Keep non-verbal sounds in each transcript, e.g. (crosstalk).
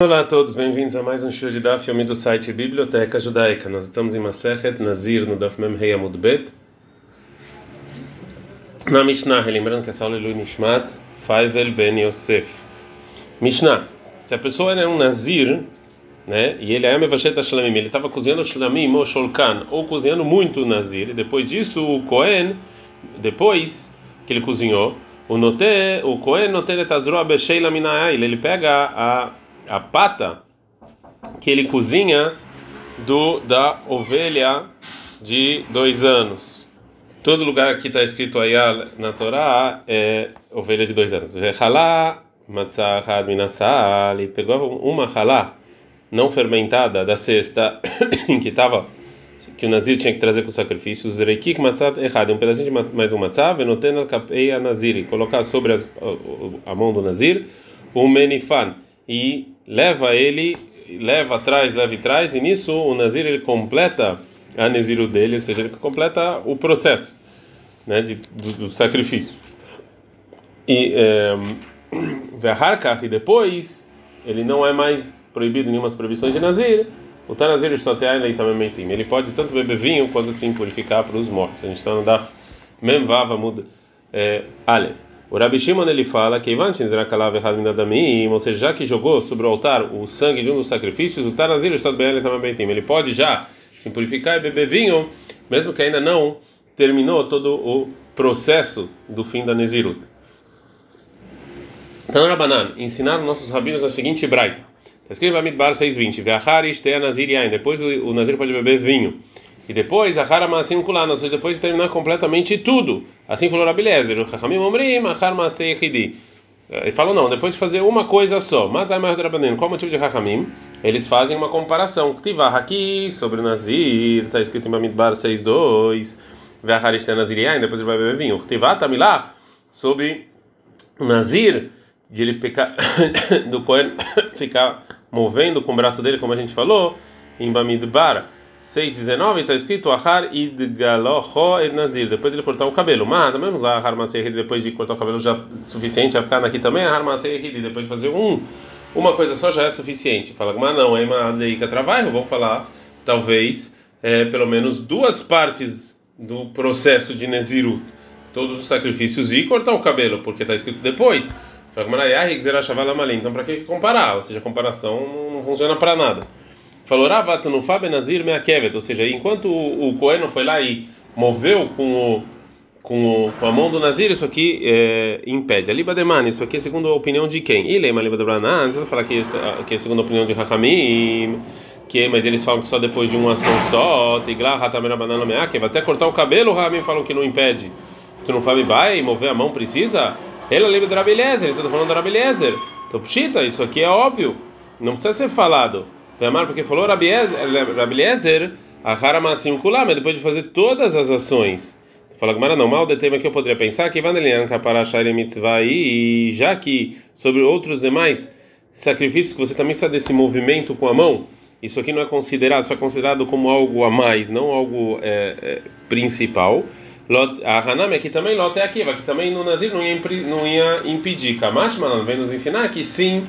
Olá a todos, bem-vindos a mais um show de Daf do site Biblioteca Judaica. Nós estamos em Masechet Nazir no Daf Mem Rei Amud Bet. Na Mishnah, lembrando que essa aula é Lui Nishmat Faivel Ben Yosef. Mishnah, se a pessoa é um Nazir, né, e ele é Mevashet Shlamim, ele estava cozinhando Shlamim ou Sholkan, ou cozinhando muito Nazir, e depois disso o Kohen, depois que ele cozinhou, o note, o Kohen note etazroa besheila minayail, ele pega a a pata que ele cozinha do da ovelha de dois anos. Todo lugar que está escrito aí na Torá é ovelha de dois anos. Halá matzah minasal, ele pegou uma halá não fermentada da cesta (coughs) em que estava que o nazir tinha que trazer com o sacrifício, os reikik matzat errado, um pedacinho de mais um matzah, venoten al nazir, colocar sobre as, a mão do nazir o menifan e leva ele, leva atrás, leva atrás, e nisso o Nazir ele completa a Naziru dele, ou seja, ele completa o processo né, de, do, do sacrifício. E Veharkach, e depois, ele não é mais proibido nenhuma proibições de Nazir. O Tanazir Shtoteai também mentim. Ele pode tanto beber vinho quanto assim purificar para os mortos. A gente está no Daf Memvava Mud é, Aleph. O Rabi Shimon ele fala que ou seja, já que jogou sobre o altar o sangue de um dos sacrifícios, o Tanazir está bem ele também tem. Ele pode já se purificar e beber vinho, mesmo que ainda não terminou todo o processo do fim da Nezirut. Então, Rabanan, ensinaram nossos rabinos a seguinte braita. Em Bamidbar 6.20: Ve'acharish te Nazir yain. Depois o Nazir pode beber vinho. E depois, a Haramassim Kulana, ou seja, depois de terminar completamente tudo. Assim falou Rabilezer, o Chachamim Omrim, a Haramasei Hidi. Ele falou, não, depois de fazer uma coisa só. Matai Mahdrabanin, qual o motivo de Hachamim? Eles fazem uma comparação. Ktivah aqui, sobre Nazir, está escrito em Bamidbar 6.2. Ve'acharishte Naziriain, depois ele vai beber vinho. Ktivah Tamilá, sobre Nazir, de ele pecar, (coughs) do Cohen (coughs) ficar movendo com o braço dele, como a gente falou, em Bamidbar 6,19 está escrito Ahar idgaloho et nazir. Depois ele cortar o cabelo. Mas também lá, Ahar maserhid. Depois de cortar o cabelo já é suficiente. Vai ficar aqui também Ahar maserhid. Depois de fazer um, uma coisa só já é suficiente. Fala, mas não, é uma deika trabalho. Vamos falar, talvez, é, pelo menos duas partes do processo de Nezirut. Todos os sacrifícios e cortar o cabelo, porque está escrito depois. Então, para que comparar? Ou seja, a comparação não funciona para nada. Falou Ravato no Fabenazir Meakevet, ou seja, enquanto o, o Cohen foi lá e moveu com o, com, o, com a mão do Nazir, isso aqui é, impede. Aliba Deman, isso aqui é segundo a opinião de quem? Ilema Aliba Debranan, você vai falar que, que é segundo a opinião de Hakamim, que, mas eles falam que só depois de uma ação só, Tigla, Hatamera Banana Meakev, até cortar o cabelo, Hakamim falam que não impede. Tu não fala vai mover a mão precisa? É livre do Rabeliezer, ele está falando do Rabeliezer. Então, pshita, isso aqui é óbvio, não precisa ser falado. Amar porque falou Rabiezer, a Haramassim Kulam, depois de fazer todas as ações. Fala Gamara, não, mal de tema que eu poderia pensar que Vandelian Kaparashari Mitzvah e já que sobre outros demais sacrifícios que você também precisa desse movimento com a mão, isso aqui não é considerado, só é considerado como algo a mais, não algo é, é, principal. A Hanami aqui também, Lot é aqui, aqui também no Nazir não ia, não ia impedir. Kamashman vem nos ensinar que sim,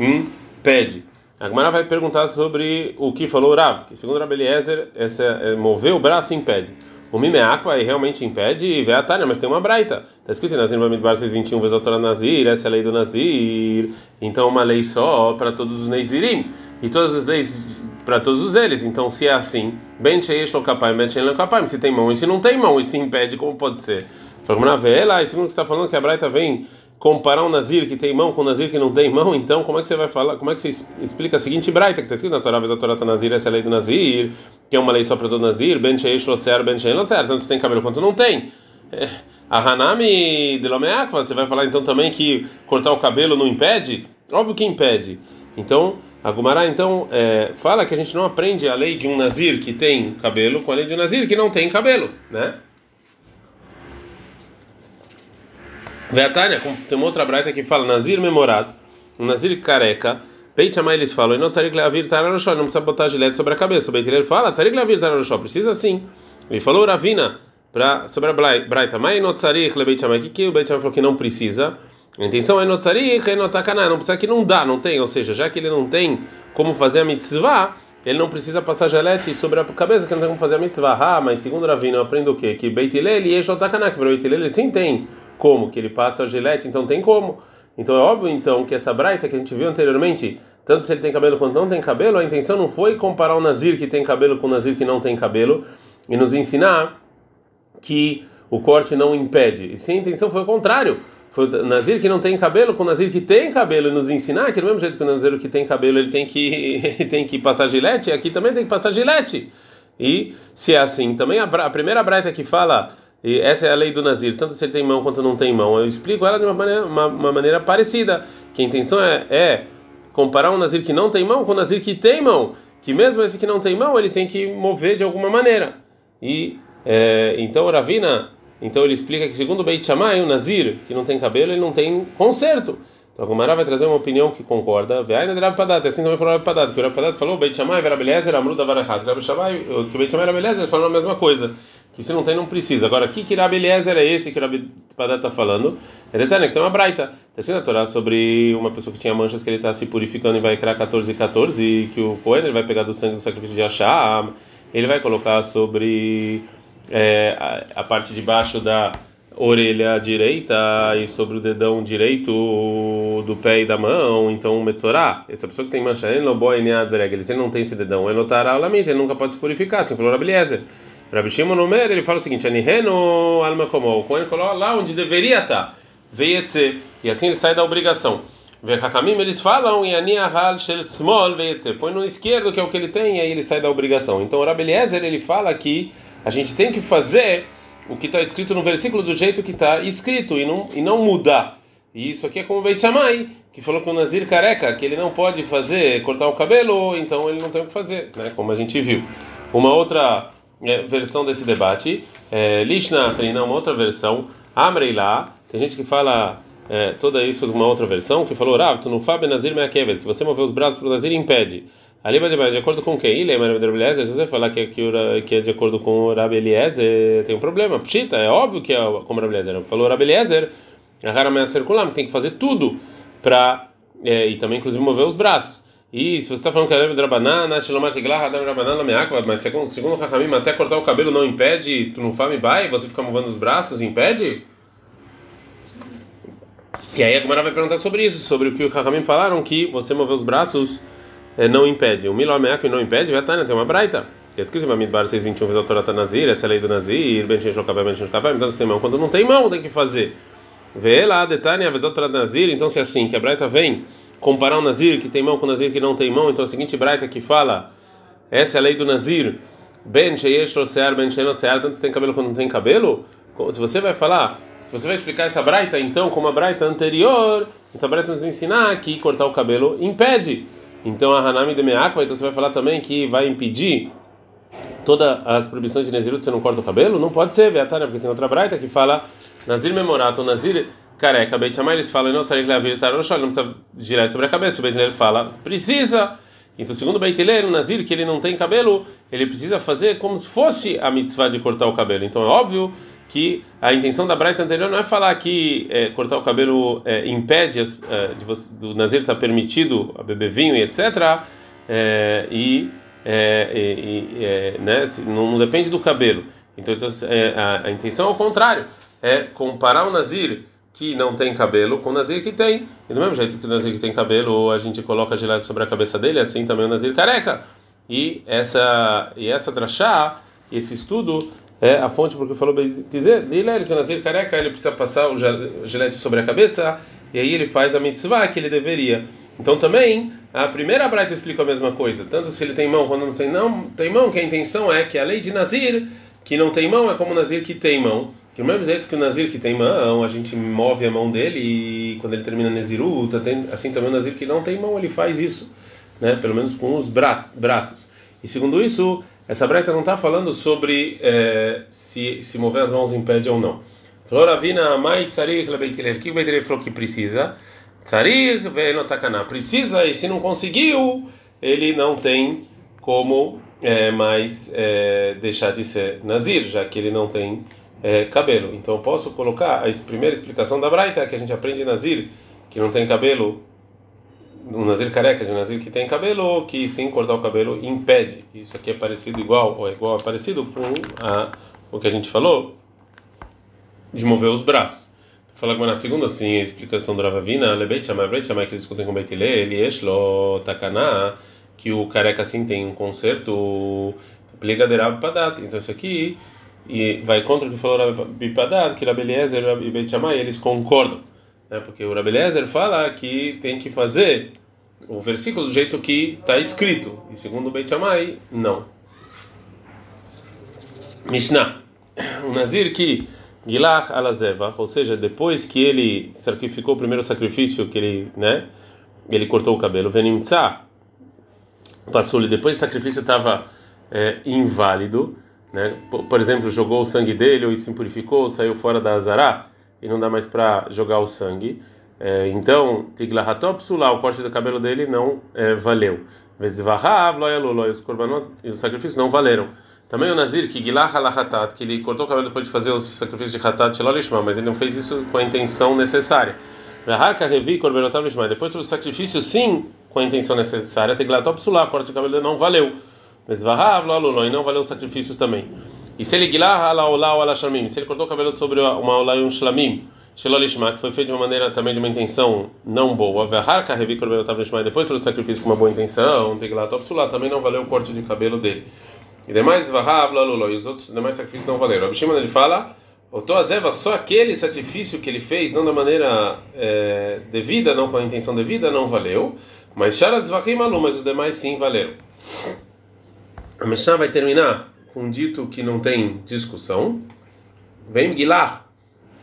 hum, pede. A Gemara vai perguntar sobre o que falou Rav, que segundo Rabi Eliezer, essa, é, mover o braço impede. O Mimeakva realmente impede e vê a Tânia, mas tem uma braita. Está escrito em Nazir Bamidbar 621, vezes a Torá Nazir, essa é a lei do Nazir. Então, uma lei só para todos os Nazirim. E todas as leis para todos eles. Então, se é assim, Ben Sheish Ben Sheish se tem mão e se não tem mão, e se impede, como pode ser? Fala, vê lá, e segundo que está falando que a braita vem comparar um nazir que tem mão com um nazir que não tem mão, então como é que você vai falar? Como é que você explica a seguinte braita que está escrito na Torá, a Torá tá nazir, essa é a lei do nazir, que é uma lei só para todo nazir, ben sheish loser, ben sheish loser, tanto você tem cabelo quanto não tem. É, a Hanami de Lomeakva, você vai falar então também que cortar o cabelo não impede? Óbvio que impede. Então, a Gumará então é, fala que a gente não aprende a lei de um nazir que tem cabelo com a lei de um nazir que não tem cabelo, né? Veatânia, tem uma outra braita que fala Nazir memorado, um Nazir careca. Beit Shammai eles falam, não tzarik leavir tararoshó, não precisa botar gilete sobre a cabeça. O Beit Hillel fala, tzarik leavir tararoshó, precisa sim. Ele falou Ravina para sobre a braita, mas não tzarik le Beit Shammai, que que o Beit Shammai falou que não precisa? A intenção é notzari, renotakana, não precisa que não dá, não tem, ou seja, já que ele não tem como fazer a mitzvah, ele não precisa passar gelete sobre a cabeça, que não tem como fazer a mitzvah. Ah, mas segundo Ravina, eu aprendo o quê? Que Beitilel e Eshotakana, que para Beitilel ele sim tem como, que ele passa a gelete, então tem como. Então é óbvio então que essa braita que a gente viu anteriormente, tanto se ele tem cabelo quanto não tem cabelo, a intenção não foi comparar o Nazir que tem cabelo com o Nazir que não tem cabelo e nos ensinar que o corte não impede. E sim, a intenção foi o contrário. Foi o Nazir que não tem cabelo com o Nazir que tem cabelo e nos ensinar que do mesmo jeito que o Nazir que tem cabelo ele tem que (laughs) ele tem que passar gilete, aqui também tem que passar gilete. E se é assim, também a, a primeira braita que fala e essa é a lei do Nazir, tanto se ele tem mão quanto não tem mão. Eu explico ela de uma maneira, uma, uma maneira parecida, que a intenção é, é, comparar um Nazir que não tem mão com um Nazir que tem mão, que mesmo esse que não tem mão, ele tem que mover de alguma maneira. E é, então Ravina, então ele explica que segundo o Beit Shammai, o Nazir que não tem cabelo, ele não tem conserto. Então a Gomara vai trazer uma opinião que concorda. Veaina de Rav Padat, assim também falou Rav Padat, que o Rav Padat falou, Beit Shammai, Rav Eliezer, Amruda Varachat. O Beit Shammai e Rav Eliezer falaram a mesma coisa que se não tem, não precisa. Agora, que Rabi Eliezer é esse que Rabi Padat está falando? É detalhe que tem uma braita. Está sendo a Torá sobre uma pessoa que tinha manchas que ele está se purificando e vai criar 14 e 14, e que o Cohen ele vai pegar do sangue do sacrifício de Achá, ele vai colocar sobre é, a, a, parte de baixo da orelha direita e sobre o dedão direito do pé e da mão, então o Metzorá, essa pessoa que tem mancha, ele não ele não tem esse dedão, ele notará o lamento, ele nunca pode se purificar, assim falou Eliezer. Rabi Shimon Omer, ele fala o seguinte: Aniheno alma como o Cohen coloca lá onde deveria estar, veietse, e assim ele sai da obrigação. Vechakamim, eles falam em Aniahal shel small veietse, põe no esquerdo que é o que ele tem, e aí ele sai da obrigação. Então Rabi Eliezer, ele fala que a gente tem que fazer o que está escrito no versículo do jeito que está escrito e não, e não mudar. E isso aqui é como o Beit Shammai, que falou que o Nazir careca, que ele não pode fazer, cortar o cabelo, então ele não tem o que fazer, né? como a gente viu. Uma outra versão desse debate. É, Lishna Harina, uma outra versão. Amrei lá, tem gente que fala é, toda isso de uma outra versão, que falou, Rav, tu não fabe Nazir Meakevet, que você mover os braços para o Nazir impede. Ali vai de acordo com quem? Ele é se você falar que, que, que é de acordo com o Rabi Eliezer, tem um problema. Pshita, é óbvio que é como o Rabi Eliezer. Falou Rabi Eliezer, a Haramea circular, tem que fazer tudo para, é, e também inclusive mover os braços. E se você está falando que leve drabanana, shalomar tiglah, adam drabanana meakva, mas segundo, segundo o Rahamim, até cortar o cabelo não impede, tu não fame vai, você fica movendo os braços, impede? E aí a Gemara vai perguntar sobre isso, sobre o que o Rahamim falaram, que você mover os braços é, não impede. O miló meakva não impede, né? Tem uma braita. Que é escrito em Bamidbar 621, vezes a Torá tá Nazir, essa é a lei do Nazir, ben shen shokabé, ben shen shokabé, então você tem mão. Quando não tem mão, tem que fazer. Vê lá, detalhe, a vezes a Torá Nazir, então se é assim, que a braita vem comparar um Nazir que tem mão com um Nazir que não tem mão, então a seguinte braita que fala, essa é a lei do Nazir, Ben Sheyesh Ben Sheyesh tanto se tem cabelo quanto não tem cabelo, se você vai falar, se você vai explicar essa braita, então, como a braita anterior, então a braita nos ensinar que cortar o cabelo impede. Então a Hanami de Meakva, então você vai falar também que vai impedir todas as proibições de Nazirut você não corta o cabelo? Não pode ser, Beatana, porque tem outra braita que fala Nazir Memorato, Nazir careca. Beit Shammai eles falam, não precisa levar não precisa girar sobre a cabeça. O Beit Hillel fala, precisa. Então, segundo Beit Hillel, o Nazir, que ele não tem cabelo, ele precisa fazer como se fosse a mitzvah de cortar o cabelo. Então, é óbvio que a intenção da Braita anterior não é falar que é, cortar o cabelo é, impede as, é, você, do Nazir estar tá permitido a beber vinho e etc. É, e, é, é, né, não, não, depende do cabelo. Então, então a, a intenção é o contrário, é comparar o Nazir que não tem cabelo com o Nazir que tem. E do mesmo jeito que o Nazir que tem cabelo, a gente coloca gilete sobre a cabeça dele, assim também o Nazir careca. E essa e essa drachá, esse estudo é a fonte porque falou dizer, dele que o Nazir careca ele precisa passar o gilete sobre a cabeça e aí ele faz a mitzvah que ele deveria. Então também a primeira braita explica a mesma coisa, tanto se ele tem mão quando não tem não tem mão, que a intenção é que a lei de Nazir que não tem mão é como o Nazir que tem mão. Que do mesmo jeito que o Nazir que tem mão, a gente move a mão dele e quando ele termina Neziruta, assim também o Nazir que não tem mão, ele faz isso, né? pelo menos com os bra braços. E segundo isso, essa brecha não está falando sobre é, se, se mover as mãos impede ou não. Floravina mai tzarir lebeitiler. O que o Beitiler falou que precisa? Tzarir venotakana. Precisa e se não conseguiu, ele não tem como é, mais é, deixar de ser Nazir, já que ele não tem é, cabelo. Então eu posso colocar a primeira explicação da Braita que a gente aprende Nazir que não tem cabelo, um Nazir careca de Nazir que tem cabelo, que sim cortar o cabelo impede. Isso aqui é parecido igual ou é igual é parecido com a, o que a gente falou de mover os braços. Fala agora na segunda assim, a explicação do Ravavina, Lebeit Shammai, Lebeit Shammai que eles discutem com Beit ele Eshlo Takana, que o careca assim tem um conserto Pligaderab Padat. Então isso aqui e vai contra o que falou Bipadat, que Rabeliezer e Beit Shammai, eles concordam. Né? Porque o Rabeliezer fala que tem que fazer o versículo do jeito que está escrito. E segundo o Beit Shammai, não. Mishnah. O Nazir que Gilach alazeva, ou seja, depois que ele sacrificou o primeiro sacrifício que ele, né, ele cortou o cabelo, venimtza, passou-lhe depois o sacrifício estava é, inválido, né? Por, exemplo, jogou o sangue dele ou se impurificou, saiu fora da azará e não dá mais para jogar o sangue. É, então, tiglahatopsula, o corte do cabelo dele não é, valeu. Vezvahav loyaluloi, os korbanot e os sacrifícios não valeram. Também o Nazir, que que ele cortou o cabelo depois de fazer os sacrifícios de hatat shelolishma, mas ele não fez isso com a intenção necessária. Veharka revi korbenotav lishma, depois do sacrifício, sim, com a intenção necessária, tiglahatopsula, o corte do cabelo dele não valeu. Loyaluloi, não valeu os sacrifícios também. E se ele gilah alaolá ou se ele cortou o cabelo sobre uma olá e um shlamim, Shelolishma, que foi feito de uma maneira também de uma intenção não boa, Veharka revi depois trouxe o sacrifício com uma boa intenção, Tiglatopsula, também não valeu o corte de cabelo dele. E demais Vahav Laluló, e os outros demais sacrifícios não valeram. Abishimon ele fala, Otozeva, só aquele sacrifício que ele fez, não da maneira é, devida, não com a intenção devida, não valeu, mas Sharas Vahim Alu, mas os demais sim valeram. A Mishnah vai terminar com um dito que não tem discussão. Vem Gilar,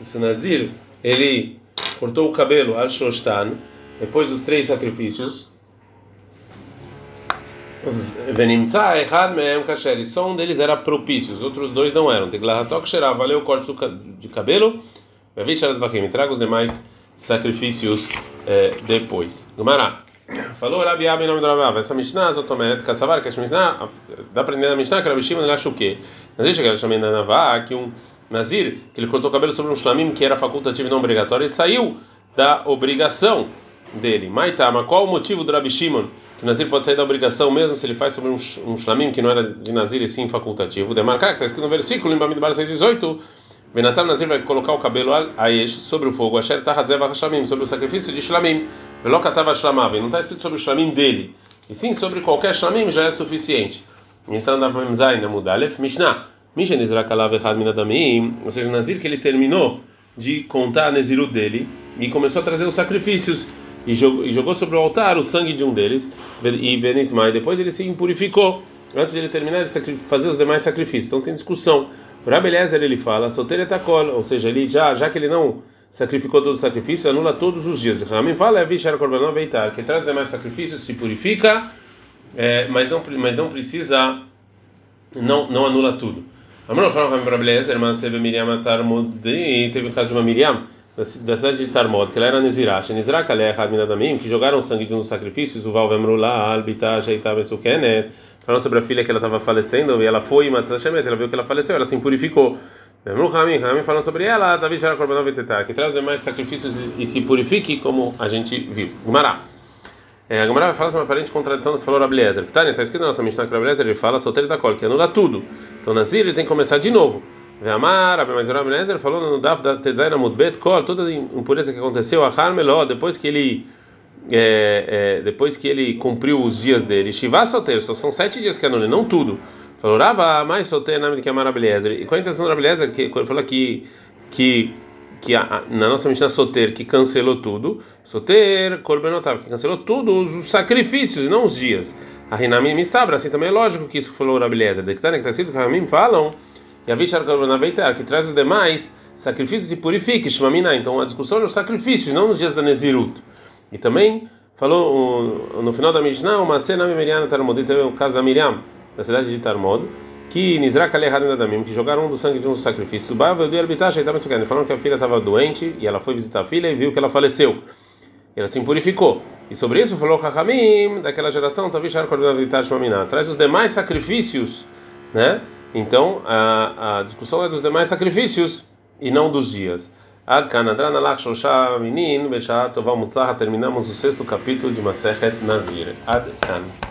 esse Nazir, ele cortou o cabelo al Shostan, depois dos três sacrifícios. Venimtza errad mehem kasher, só um deles era propício, os outros dois não eram. Teglahatok sherá, valeu o corte de cabelo. Vevisharas vachim, traga os demais sacrifícios é, depois. Gumará. Falou Rabi Abi em nome do Rabi Essa Mishnah, Zotomeret, Kassavar, que a Mishnah, dá para entender na Mishnah que Rabi Shimon ele acha o quê? Nazir chega a na Navá, que um Nazir, que ele cortou o cabelo sobre um shlamim que era facultativo e não obrigatório, e saiu da obrigação dele. Maitama, qual o motivo do Rabi Shimon? Que o Nazir pode sair da obrigação mesmo se ele faz sobre um, shlamim que não era de Nazir e sim facultativo. Demarcar, que está escrito no versículo, em Bamidbar 618, Benatar Nazir vai colocar o cabelo Aesh sobre o fogo, Asher Tahadzev Hashamim, sobre o sacrifício de Shlamim. Velokatava Shlamav, não está escrito sobre o Shlamim dele, e sim sobre qualquer Shlamim já é suficiente. Mishnah. Ou seja, Nazir que ele terminou de contar a Nezirut dele e começou a trazer os sacrifícios e jogou, sobre o altar o sangue de um deles, e depois ele se impurificou antes de ele terminar de fazer os demais sacrifícios. Então tem discussão. Rabelezer ele fala, solteiro etacol, ou seja, ele já, já que ele não sacrificou todo o sacrifício, anula todos os dias. Ramim fala, que traz demais sacrifícios, se purifica, é, mas não mas não precisa, não não anula tudo. Amor fala Ramim Rabelezer, mas teve Miriam Tarmodi, teve o caso de uma Miriam da cidade de Tarmod, que ela era Nezirash, Nezirah Kaleh Hadminadamim, que jogaram sangue de um dos sacrifícios, o Valvemrullah, Albita, Jaitava Sukenet, falando sobre a filha que ela estava falecendo, e ela foi e Matzashemet, ela viu que ela faleceu, ela se purificou. Rami, Rami falando sobre ela, Davi já Korbanov que traz demais sacrifícios e se purifique, como a gente viu. Gumará. É, a Gumará vai falar sobre uma aparente contradição do que falou Rabeliezer. Tânia, está escrito na nossa Mishnah que Rabeliezer ele fala solteiro da col, que anula tudo. Então Nazir ele tem que começar de novo. Ve'amar, mas o Rabeliezer falou no Daf da Tezaina Mudbet Kol, toda a impureza que aconteceu, a Harmeló, depois que ele é, é, depois que ele cumpriu os dias dele, Shiva solteiro, só são sete dias que anula, não tudo. Falou, Rava, mais de que é Marabeliezer. E qual a intenção do Rabeliezer? Que ele falou que, que, que a, na nossa Mishnah Soter, que cancelou tudo, Soter, Corbenotav, que cancelou todos os sacrifícios não os dias. A Rinami Mistabra, assim também é lógico que isso falou o Rabeliezer. De que está escrito que Ramim falam, e a Vishar Corbonaveitar, que traz os demais sacrifícios e purifique, Shmamina. Então a discussão é os sacrifícios, não nos dias da Nezirut. E também falou no final da Mishnah, uma cena Miriam Tarmod, teve o caso da Miriam na cidade de Tarmod, que Nizrak Alehad Nadamim, que jogaram do sangue de um sacrifício. Falaram que a filha estava doente e ela foi visitar a filha e viu que ela faleceu. Ela se impurificou. E sobre isso falou Hakamim, daquela geração. Traz os demais sacrifícios, né? Então, a, a discussão é dos demais sacrifícios e não dos dias. Ad Kanadran Alach Shosha. Terminamos o sexto capítulo de Masechet Nazir. Ad Kan.